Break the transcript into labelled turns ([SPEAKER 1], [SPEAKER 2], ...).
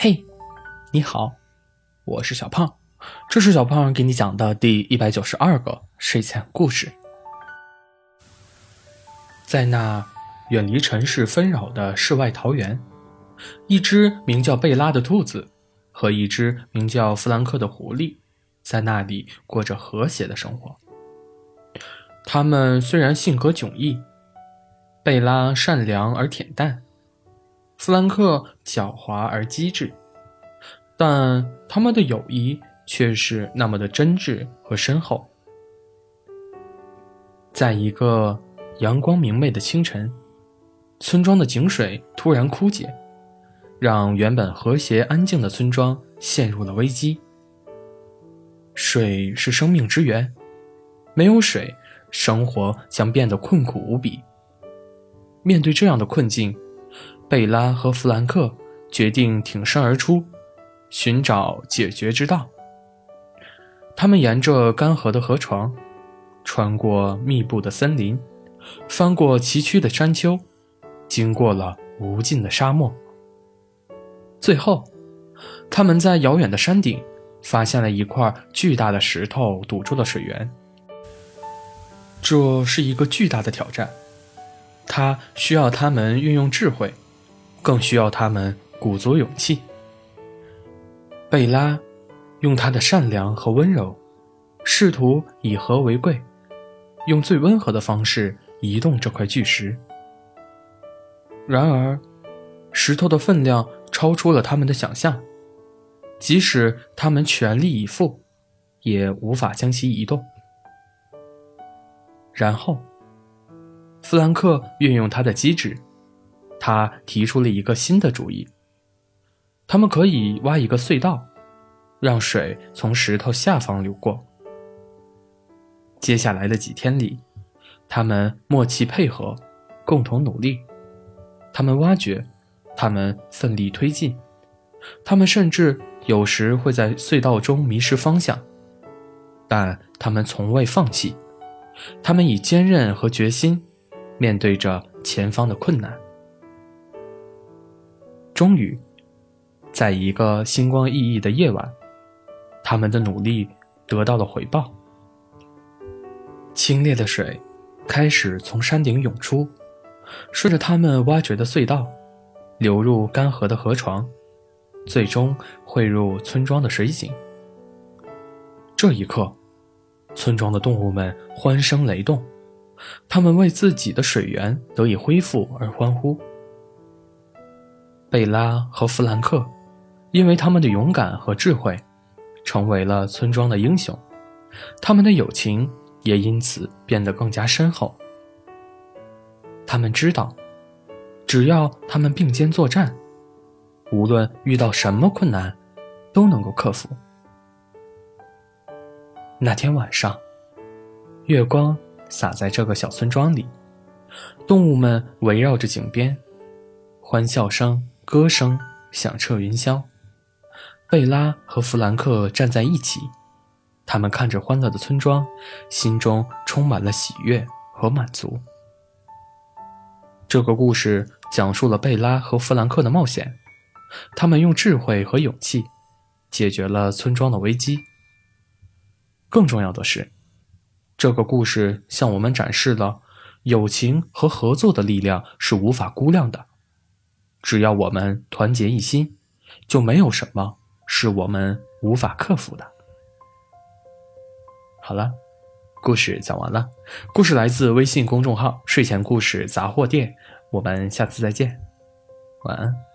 [SPEAKER 1] 嘿，你好，我是小胖，这是小胖给你讲的第一百九十二个睡前故事。在那远离城市纷扰的世外桃源，一只名叫贝拉的兔子和一只名叫弗兰克的狐狸，在那里过着和谐的生活。他们虽然性格迥异，贝拉善良而恬淡。弗兰克狡猾而机智，但他们的友谊却是那么的真挚和深厚。在一个阳光明媚的清晨，村庄的井水突然枯竭，让原本和谐安静的村庄陷入了危机。水是生命之源，没有水，生活将变得困苦无比。面对这样的困境，贝拉和弗兰克决定挺身而出，寻找解决之道。他们沿着干涸的河床，穿过密布的森林，翻过崎岖的山丘，经过了无尽的沙漠。最后，他们在遥远的山顶发现了一块巨大的石头，堵住了水源。这是一个巨大的挑战，它需要他们运用智慧。更需要他们鼓足勇气。贝拉用她的善良和温柔，试图以和为贵，用最温和的方式移动这块巨石。然而，石头的分量超出了他们的想象，即使他们全力以赴，也无法将其移动。然后，弗兰克运用他的机智。他提出了一个新的主意。他们可以挖一个隧道，让水从石头下方流过。接下来的几天里，他们默契配合，共同努力。他们挖掘，他们奋力推进，他们甚至有时会在隧道中迷失方向，但他们从未放弃。他们以坚韧和决心面对着前方的困难。终于，在一个星光熠熠的夜晚，他们的努力得到了回报。清冽的水开始从山顶涌出，顺着他们挖掘的隧道，流入干涸的河床，最终汇入村庄的水井。这一刻，村庄的动物们欢声雷动，他们为自己的水源得以恢复而欢呼。贝拉和弗兰克，因为他们的勇敢和智慧，成为了村庄的英雄，他们的友情也因此变得更加深厚。他们知道，只要他们并肩作战，无论遇到什么困难，都能够克服。那天晚上，月光洒在这个小村庄里，动物们围绕着井边，欢笑声。歌声响彻云霄，贝拉和弗兰克站在一起，他们看着欢乐的村庄，心中充满了喜悦和满足。这个故事讲述了贝拉和弗兰克的冒险，他们用智慧和勇气解决了村庄的危机。更重要的是，这个故事向我们展示了友情和合作的力量是无法估量的。只要我们团结一心，就没有什么是我们无法克服的。好了，故事讲完了。故事来自微信公众号“睡前故事杂货店”，我们下次再见，晚安。